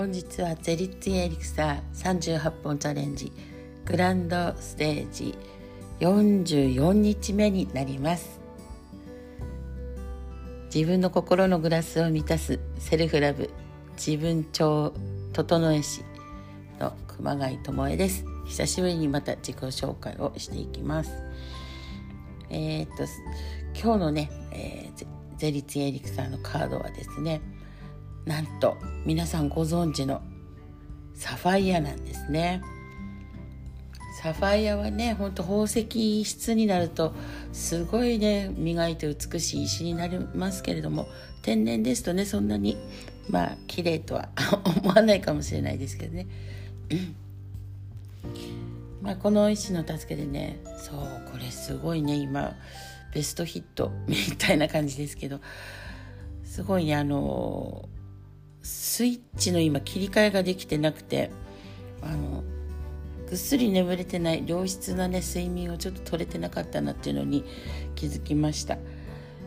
本日はゼリッツィエリクサー38本チャレンジグランドステージ44日目になります。自分の心のグラスを満たすセルフラブ自分調整え師の熊谷智恵です。久しぶりにまた自己紹介をしていきます。えー、っと今日のね、えー、ゼリツィエリクサーのカードはですねなんと皆さんご存知のサファイアなんですね。サファイアはねほんと宝石質になるとすごいね磨いて美しい石になりますけれども天然ですとねそんなにまあ綺麗とは 思わないかもしれないですけどね、まあ、この石の助けでねそうこれすごいね今ベストヒットみたいな感じですけどすごいねあのスイッチの今切り替えができてなくてあのぐっすり眠れてない良質なね睡眠をちょっと取れてなかったなっていうのに気づきました、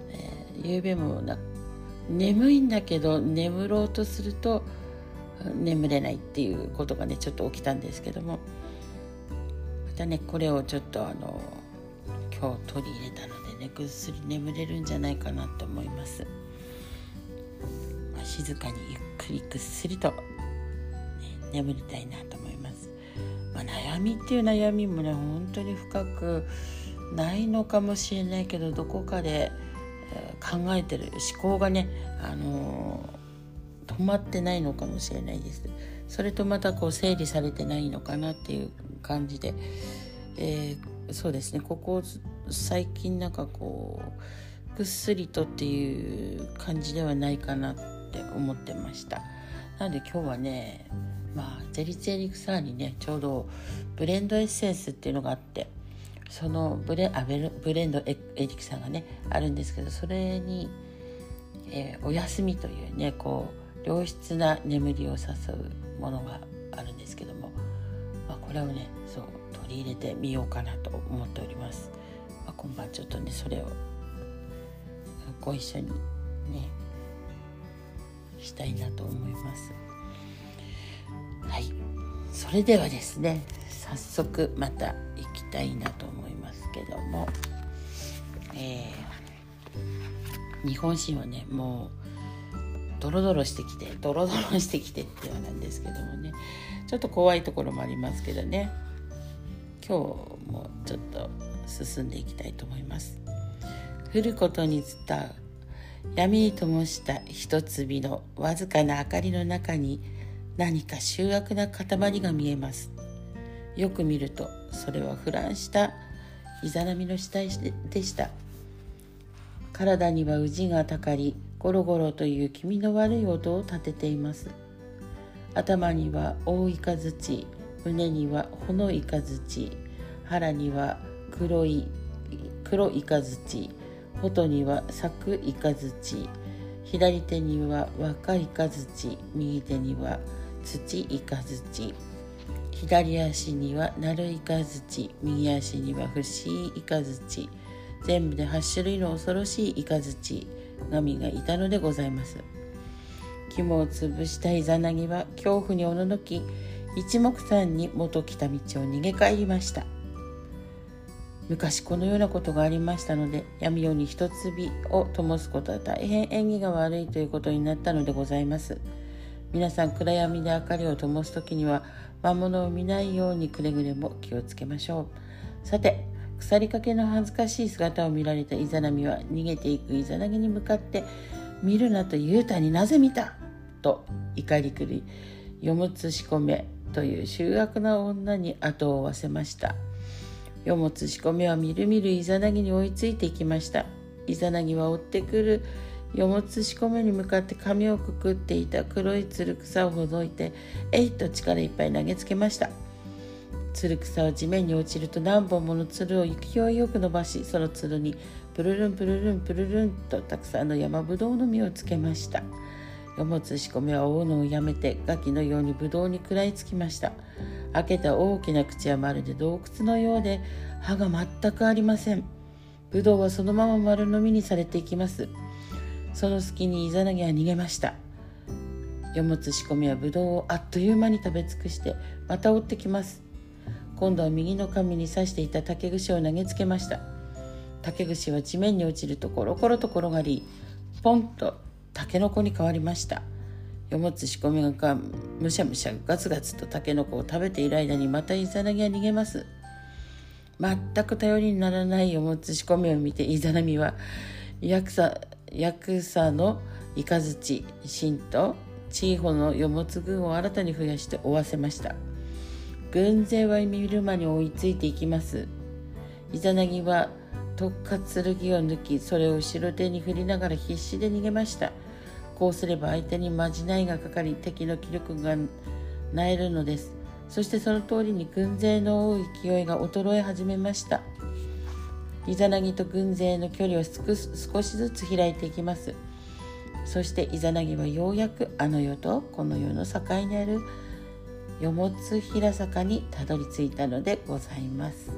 えー、夕べもな眠いんだけど眠ろうとすると眠れないっていうことがねちょっと起きたんですけどもまたねこれをちょっとあの今日取り入れたのでねぐっすり眠れるんじゃないかなと思います。静かにゆっくりぐっすりと、ね、眠りたいなと思います、まあ、悩みっていう悩みもね本当に深くないのかもしれないけどどこかで、考えてる思考がね、あのー、止まってないのかもしれないです。それとまたこう整理されてないのかなっていう感じで、えー、そうですね。ここ最近なんかこうぐっすりとっていう感じではないかなって思ってました。なので今日はねまあゼリツェリクサーにねちょうどブレンドエッセンスっていうのがあってそのブレあブレンドエリクサーがねあるんですけどそれに、えー、お休みというねこう良質な眠りを誘うものがあるんですけども、まあ、これをねそう取り入れてみようかなと思っております、まあ、今晩ちょっとねそれをご一緒にねしたいなと思います。はい。それではですね早速また行きたいなと思いますけども、えー、日本神はねもうドロドロしてきてドロドロしてきてってはなんですけどもね。ちょっと怖いところもありますけどね。今日もちょっと進んでいきたいと思います。降ることに伝う。闇に灯した一粒のわずかな明かりの中に何か醜悪な塊が見えます。よく見るとそれは腐乱したイザナミの死体でした。体には宇治がたかりゴロゴロという気味の悪い音を立てています。頭には大イカズチ胸にはほのイカズチ腹には黒い黒イカズチ外には咲くイカズチ左手には若いイカズチ右手には土イカズチ左足にはナルイカズチ右足には不思議イカズチ全部で8種類の恐ろしいイカズチ神がいたのでございます。肝を潰したイザナギは恐怖におののき一目散に元来た道を逃げ帰りました。昔このようなことがありましたので闇夜に一粒を灯すことは大変縁起が悪いということになったのでございます。皆さん暗闇で明かりを灯す時には魔物を見ないようにくれぐれも気をつけましょう。さて腐りかけの恥ずかしい姿を見られたイザナミは逃げていくイザナギに向かって「見るなと言うたになぜ見た!」と怒り狂いよむつし込めという醜悪な女に後を追わせました。世もつし込みはみるみるイザナギに追いついていきました。イザナギは追ってくる。世もつし込みに向かって髪をくくっていた黒いつる草をほどいてえいと力いっぱい投げつけました。つる草は地面に落ちると何本ものつるを勢いよく伸ばしそのつるにプルルンプルルンプルルンとたくさんの山ぶどうの実をつけました。よもつし込みは追うのをやめてガキのようにぶどうに食らいつきました。開けた大きな口はまるで洞窟のようで歯が全くありません。ぶどうはそのまま丸飲みにされていきます。その隙にイザナギは逃げました。よもつ仕込みはぶどうをあっという間に食べ尽くしてまた追ってきます。今度は右の髪に刺していた竹串を投げつけました。竹串は地面に落ちるとコロコロと転がりポンとタケノコに変わりました。よもつ仕込みがむしゃむしゃガツガツとタケノコを食べている間にまたイザナギは逃げます。全く頼りにならないよもつ仕込みを見てイザナミはヤクサヤクサのイカズチシンとチーホのよもつ軍を新たに増やして追わせました。軍勢は見る間に追いついていきます。イザナギは特活剣を抜きそれを後ろ手に振りながら必死で逃げました。こうすれば相手にまじないがかかり敵の気力がなえるのです。そしてその通りに軍勢の追う勢いが衰え始めました。イザナギと軍勢の距離は少しずつ開いていきます。そしてイザナギはようやくあの世とこの世の境にあるよもつ平坂にたどり着いたのでございます。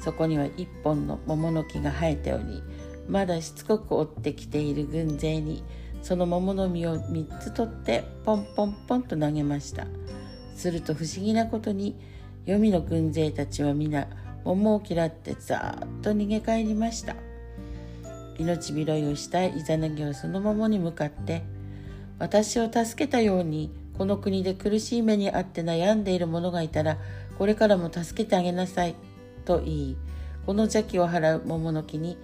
そこには一本の桃の木が生えておりまだしつこく追ってきている軍勢にその桃の実を3つ取ってポンポンポンと投げました。すると不思議なことに黄泉の軍勢たちは皆桃を嫌ってざーっと逃げ帰りました。命拾いをしたイザナギはその桃に向かって私を助けたようにこの国で苦しい目にあって悩んでいる者がいたらこれからも助けてあげなさいと言いこの邪気を払う桃の木に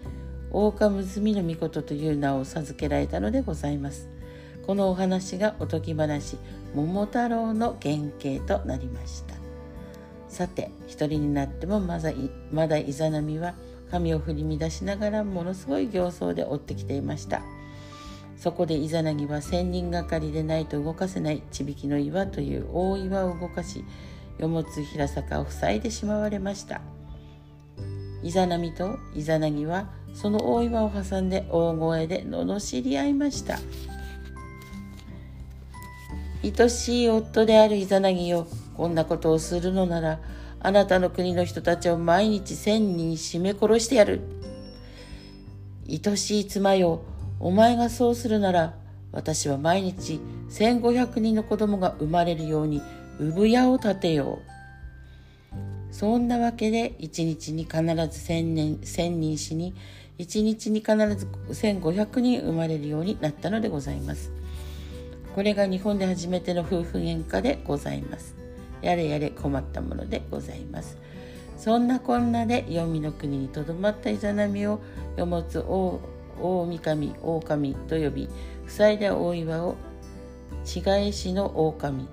大岡娘の御事という名を授けられたのでございます。このお話がおとぎ話桃太郎の原型となりました。さて一人になってもまだまだイザナミは髪を振り乱しながらものすごい形相で追ってきていました。そこでイザナギは千人がかりでないと動かせないちびきの岩という大岩を動かし、よもつ平坂を塞いでしまわれました。イザナミとイザナギはその大岩を挟んで大声で罵り合いました。愛しい夫であるイザナギよこんなことをするのならあなたの国の人たちを毎日千人締め殺してやる。愛しい妻よお前がそうするなら私は毎日1500人の子供が生まれるように産屋を建てよう。そんなわけで一日に必ず1000人 ,1000 人死に一日に必ず1500人生まれるようになったのでございます。これが日本で初めての夫婦喧嘩でございます。やれやれ困ったものでございます。そんなこんなで黄泉の国にとどまったイザナミをよもつ大大神狼と呼び塞いだ大岩を違いしの狼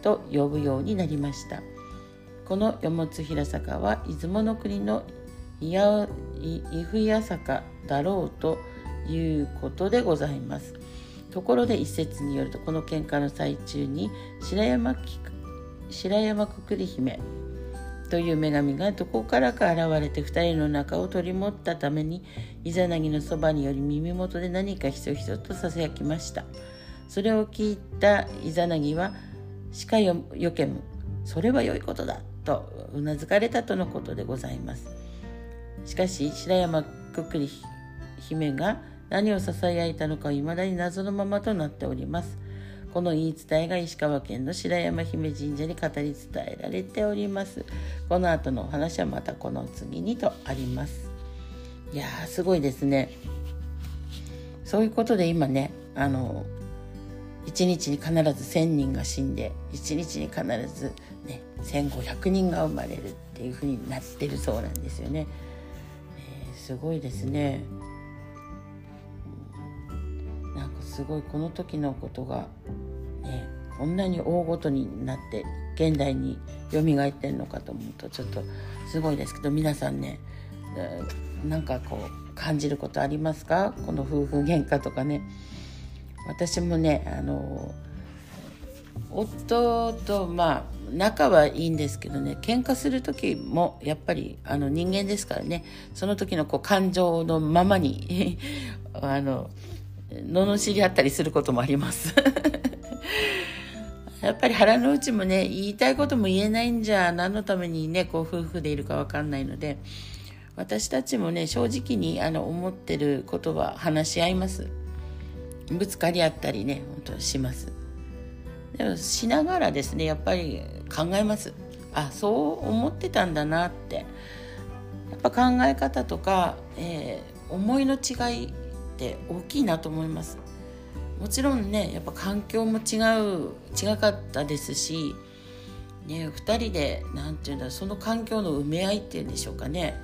と呼ぶようになりました。このよもつ平坂は出雲の国の伊布屋坂だろうということでございます。ところで一説によるとこの喧嘩の最中に白山白山くくり姫という女神がどこからか現れて2人の仲を取り持ったためにイザナギのそばにより耳元で何かひそひそとささやきました。それを聞いたイザナギは「しかよよけむ。それは良いことだ」とうなずかれたとのことでございます。しかし白山くくり姫が何をささやいたのかいまだに謎のままとなっております。この言い伝えが石川県の白山姫神社に語り伝えられております。この後のお話はまたこの次にとあります。いやーすごいですね。そういうことで今ねあの1日に必ず1,000人が死んで1日に必ずね1,500人が生まれるっていうふうになってるそうなんですよね。えー、すごいですね。なんかすごいこの時のことがねこんなに大ごとになって現代に蘇ってんのかと思うとちょっとすごいですけど皆さんねなんかこう感じることありますか？この夫婦喧嘩とかね私もねあの夫とまあ仲はいいんですけどね喧嘩する時もやっぱりあの人間ですからねその時のこう感情のままに あの罵り合ったりすることもあります。やっぱり腹の内もね言いたいことも言えないんじゃ何のためにねこう夫婦でいるか分かんないので私たちもね正直にあの思ってることは話し合います。ぶつかり合ったりね本当します。でもしながらですねやっぱり考えます。あそう思ってたんだなって。やっぱ考え方とか、えー、思いの違いって大きいなと思います。もちろんねやっぱ環境も違う違かったですし、ね、2人で何て言うんだその環境の埋め合いっていうんでしょうかね。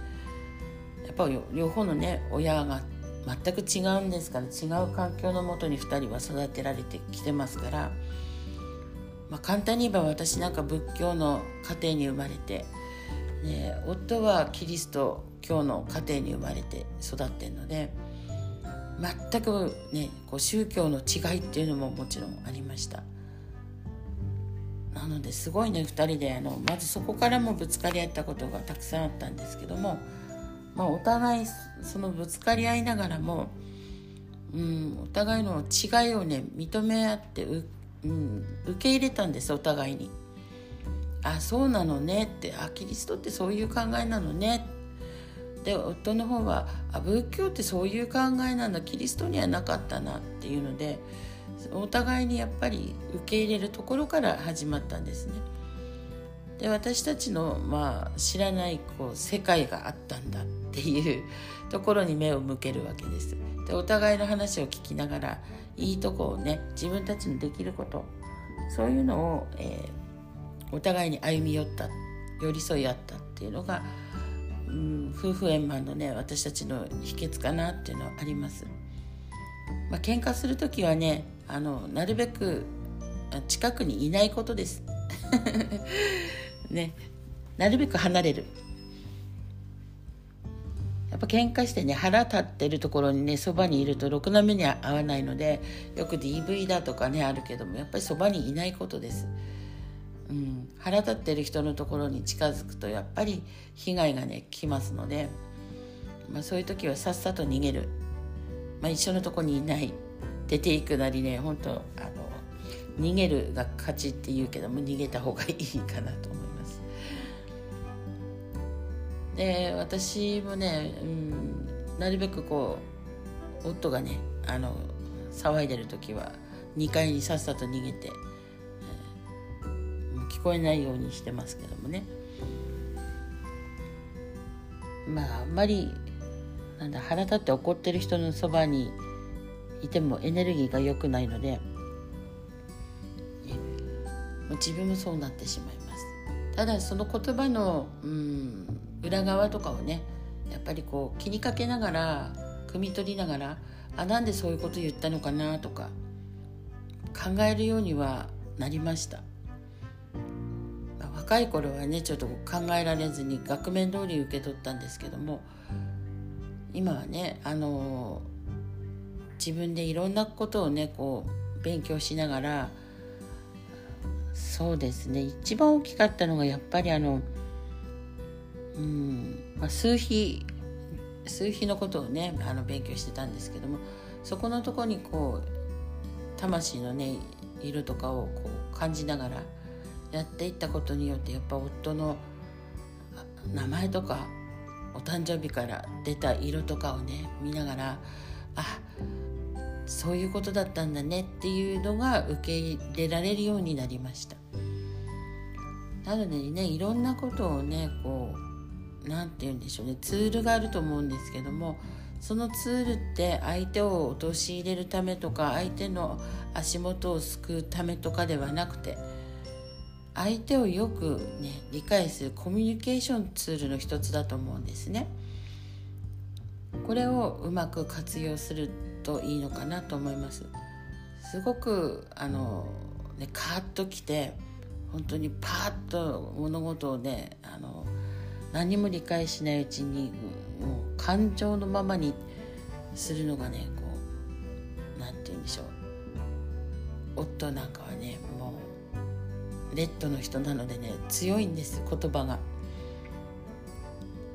やっぱ両方のね親が全く違うんですから違う環境のもとに2人は育てられてきてますから、まあ、簡単に言えば私なんか仏教の家庭に生まれて、ね、夫はキリスト教の家庭に生まれて育ってるので全くねこう宗教の違いっていうのももちろんありました。なのですごいね2人であのまずそこからもぶつかり合ったことがたくさんあったんですけどもまあ、お互いそのぶつかり合いながらも、うん、お互いの違いをね認め合ってう、うん、受け入れたんですお互いに。あそうなのねってあキリストってそういう考えなのねで夫の方はあ仏教ってそういう考えなんだキリストにはなかったなっていうのでお互いにやっぱり受け入れるところから始まったんですね。で私たちの、まあ、知らないこう世界があったんだっていうところに目を向けるわけです。でお互いの話を聞きながらいいとこをね自分たちのできることそういうのを、えー、お互いに歩み寄った寄り添い合ったっていうのが、うん、夫婦円満のね私たちの秘訣かなっていうのはあります。まあ、喧嘩する時はねあのなるべく近くにいないことです。ねなるべく離れる。やっぱ喧嘩してね腹立ってるところにねそばにいるとろくな目に合わないのでよく DV だとかねあるけどもやっぱりそばにいないことです、うん、腹立ってる人のところに近づくとやっぱり被害がね来ますので、まあ、そういう時はさっさと逃げる、まあ、一緒のとこにいない。出ていくなりね本当あの逃げるが勝ちって言うけども逃げた方がいいかなとで私もね、うん、なるべくこう夫がねあの騒いでる時は2階にさっさと逃げて、えー、もう聞こえないようにしてますけどもね。まああんまりなんだ腹立って怒ってる人のそばにいてもエネルギーが良くないので、もう自分もそうなってしまいます。ただその言葉のうん裏側とかをねやっぱりこう気にかけながら汲み取りながらあなんでそういうこと言ったのかなとか考えるようにはなりました、まあ、若い頃はねちょっと考えられずに額面通り受け取ったんですけども今はねあの自分でいろんなことをねこう勉強しながらそうですね一番大きかったのがやっぱりあのうん。まあ、数比数比のことをねあの勉強してたんですけどもそこのとこにこう魂のね色とかをこう感じながらやっていったことによってやっぱ夫の名前とかお誕生日から出た色とかをね見ながらあそういうことだったんだねっていうのが受け入れられるようになりました。なのでねいろんなことをねこう何て言うんでしょうねツールがあると思うんですけどもそのツールって相手を陥れるためとか相手の足元を救うためとかではなくて相手をよくね理解するコミュニケーションツールの一つだと思うんですね。これをうまく活用するといいのかなと思います。すごくあのねカーッときて本当にパーッと物事をねあの何も理解しないうちにもう感情のままにするのがねこう何て言うんでしょう夫なんかはねもうレッドの人なのでね強いんです言葉が。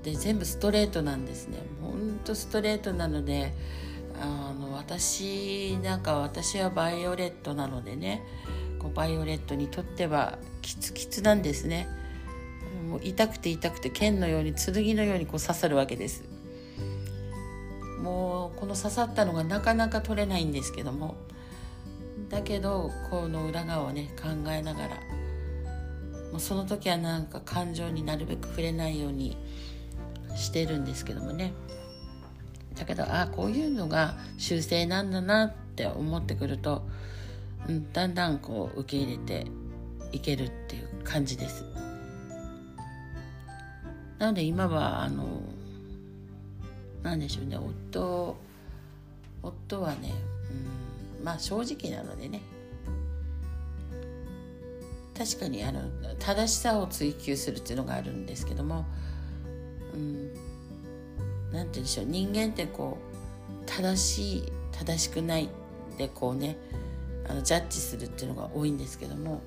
で全部ストレートなんですねほんとストレートなのであの私なんか私はバイオレットなのでねこうバイオレットにとってはキツキツなんですね。もう痛くて痛くて剣のように剣のようにこう刺さるわけです。もうこの刺さったのがなかなか取れないんですけども。だけどこの裏側をね考えながらもうその時はなんか感情になるべく触れないようにしてるんですけどもね。だけどああこういうのが修正なんだなって思ってくると、うん、だんだんこう受け入れていけるっていう感じです。なので今はあの何でしょうね夫夫はね、うん、まあ正直なのでね。確かにあの正しさを追求するっていうのがあるんですけども、うん、なんて言うんでしょう人間ってこう正しい正しくないでこうねあのジャッジするっていうのが多いんですけども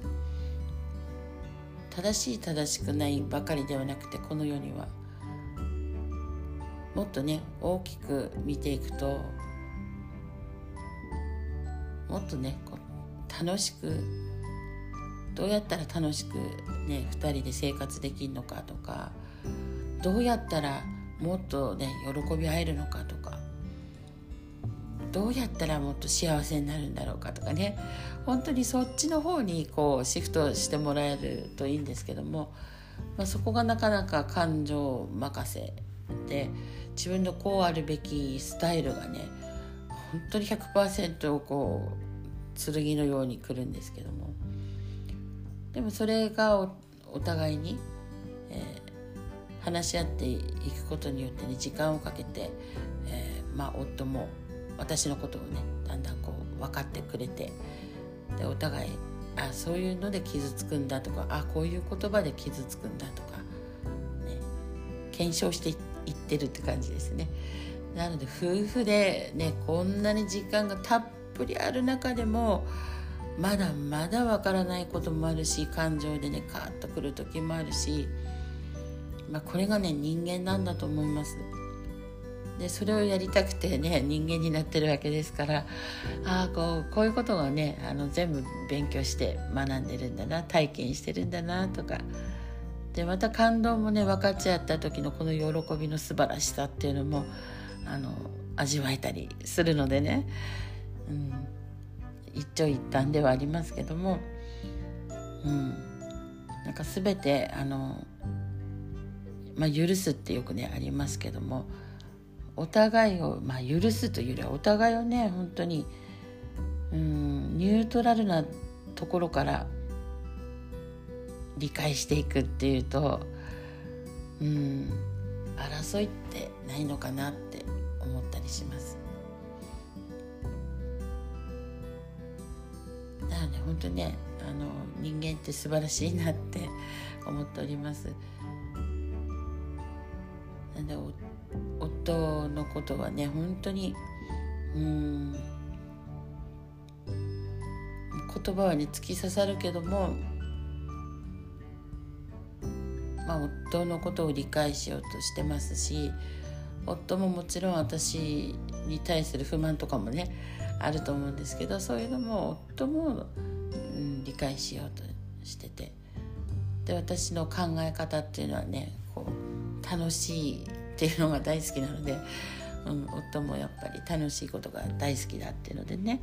正しい正しくないばかりではなくてこの世には。もっとね大きく見ていくともっとねこう楽しくどうやったら楽しくね2人で生活できるのかとかどうやったらもっとね喜び合えるのかとどうやったらもっと幸せになるんだろうかとかね。本当にそっちの方にこうシフトしてもらえるといいんですけども、まあ、そこがなかなか感情任せで自分のこうあるべきスタイルがね本当に100%こう剣のように来るんですけども。でもそれがお互いに、えー、話し合っていくことによってね時間をかけて、えー、まあ夫も私のことをねだんだんこう分かってくれてでお互いあそういうので傷つくんだとかあこういう言葉で傷つくんだとか、ね、検証していってるって感じですね。なので夫婦でねこんなに時間がたっぷりある中でもまだまだわからないこともあるし感情でねカーッとくる時もあるし、まあ、これがね人間なんだと思います。でそれをやりたくてね人間になってるわけですからああこうこういうことをねあの全部勉強して学んでるんだな体験してるんだなとか。でまた感動もね分かち合った時のこの喜びの素晴らしさっていうのもあの味わえたりするのでね、うん、一長一短ではありますけども、うん、なんか全てあの、まあ、許すってよくねありますけども。お互いを、まあ、許すというよりはお互いをね本当に、うん、ニュートラルなところから理解していくっていうと、うん、争いってないのかなって思ったりします。だからね本当ねあの人間って素晴らしいなって思っております。なんで夫のことはね本当にうん言葉はね突き刺さるけども、まあ、夫のことを理解しようとしてますし夫ももちろん私に対する不満とかもねあると思うんですけどそういうのも夫も、うん、理解しようとしててで私の考え方っていうのはね楽しいっていうのが大好きなので、うん、夫もやっぱり楽しいことが大好きだっていうのでね、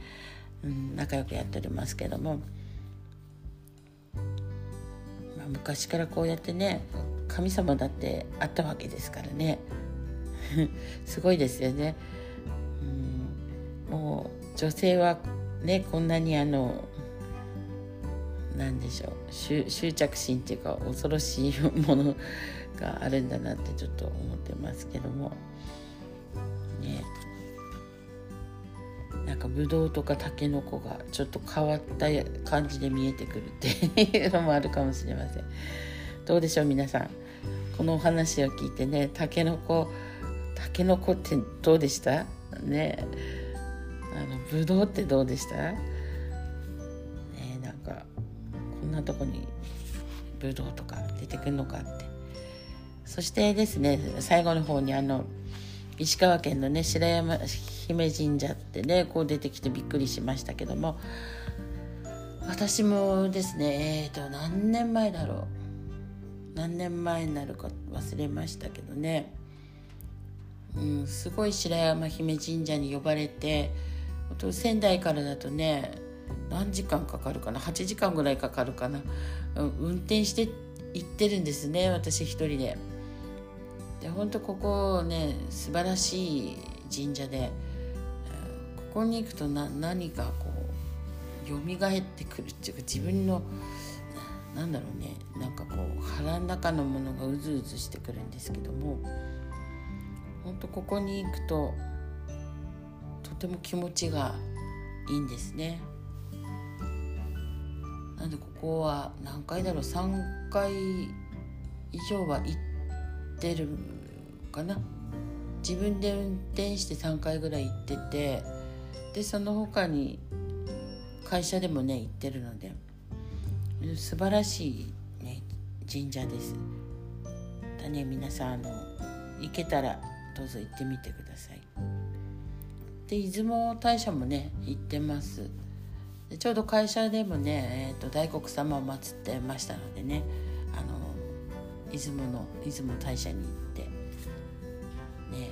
うん、仲良くやっておりますけども、まあ、昔からこうやってね神様だってあったわけですからね すごいですよね。うん、もう女性はねこんなにあの何でしょう執着心っていうか恐ろしいものがあるんだなってちょっと思ってますけども。ね。なんかブドウとかタケノコがちょっと変わった感じで見えてくるっていうのもあるかもしれません。どうでしょう皆さん。このお話を聞いてねタケノコタケノコってどうでした？ね。あのブドウってどうでした？ねなんかこんなとこにブドウとか出てくるのかって。そしてですね最後の方にあの石川県のね白山姫神社ってねこう出てきてびっくりしましたけども私もですねえっ、ー、と何年前だろう。何年前になるか忘れましたけどね、うん、すごい白山姫神社に呼ばれて仙台からだとね何時間かかるかな？8時間ぐらいかかるかな？うん運転して行ってるんですね私一人で。で本当ここね素晴らしい神社でここに行くとな何かこう蘇ってくるっていうか自分のなんだろうねなんかこう腹の中のものがうずうずしてくるんですけども本当ここに行くととても気持ちがいいんですね。なんでここは何回だろう3回以上は行ってるかな自分で運転して3回ぐらい行っててでその他に会社でもね行ってるので素晴らしい、ね、神社です。だね皆さんあの行けたらどうぞ行ってみてください。で出雲大社もね行ってます。でちょうど会社でもね、えーと、大黒様を祀ってましたのでね出雲の出雲大社に行って。ね。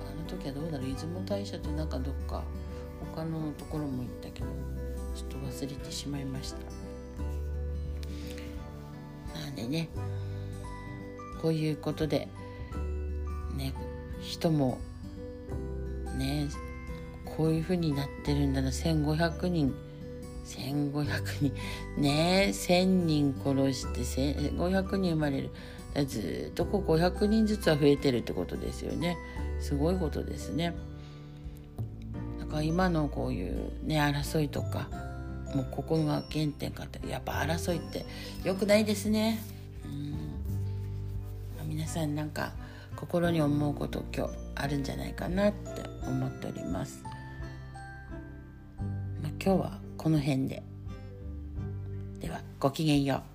あの時はどうだろう出雲大社となんかどっか他のところも行ったけどちょっと忘れてしまいました。なんでね。こういうことでね人もねこういうふうになってるんだな。1500人1500人。ねえ1000人殺して1500人生まれる。ずっとこう500人ずつは増えてるってことですよね。すごいことですね。だから今のこういうね争いとかもうここが原点かってやっぱ争いって良くないですね。うん。皆さんなんか心に思うこと今日あるんじゃないかなって思っております、まあ、今日はこの辺で。ではごきげんよう。